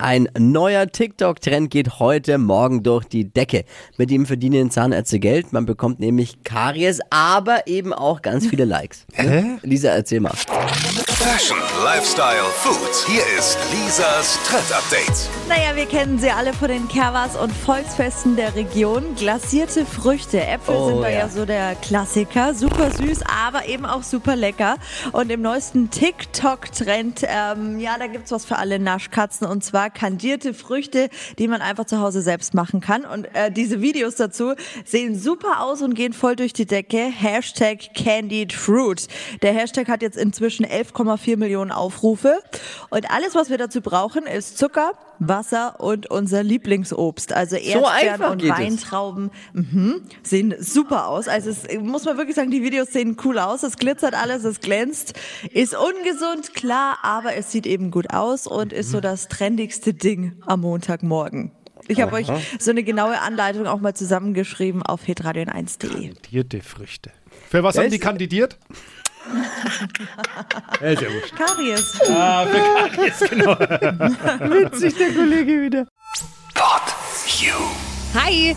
Ein neuer TikTok-Trend geht heute Morgen durch die Decke. Mit ihm verdienen Zahnärzte Geld. Man bekommt nämlich Karies, aber eben auch ganz viele Likes. Hä? Lisa, erzähl mal. Fashion, Lifestyle, Food. Hier ist Lisas Trend Update. Naja, wir kennen sie alle von den Kerwas und Volksfesten der Region. Glasierte Früchte. Äpfel Oh, sind da ja. ja. so der Klassiker. Super süß, aber eben auch super lecker. Und im neuesten TikTok-Trend, ähm, ja, da gibt's was für alle Naschkatzen. Und zwar kandierte Früchte, die man einfach zu Hause selbst machen kann. Und äh, diese Videos dazu sehen super aus und gehen voll durch die Decke. Hashtag Candied Fruit. Der Hashtag hat jetzt inzwischen 11,4 Millionen Aufrufe. Und alles, was wir dazu brauchen, ist Zucker, Wasser und unser Lieblingsobst. Also Erdbeeren einfach und. Weintrauben. Mhm, sehen super aus. Also es muss man wirklich sagen, die Videos sehen cool aus. Es glitzert alles, es glänzt. Ist ungesund, klar, aber es sieht eben gut aus und ist so das trendigste Ding am Montagmorgen. Ich habe euch so eine genaue Anleitung auch mal zusammengeschrieben auf hitradion1.de. Kandidierte Früchte. Für was haben die kandidiert? Ja, ist ja wurscht. Karies. Ah, für Karies, genau. Witzig, der Kollege wieder. Pod You. Hi!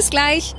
Bis gleich.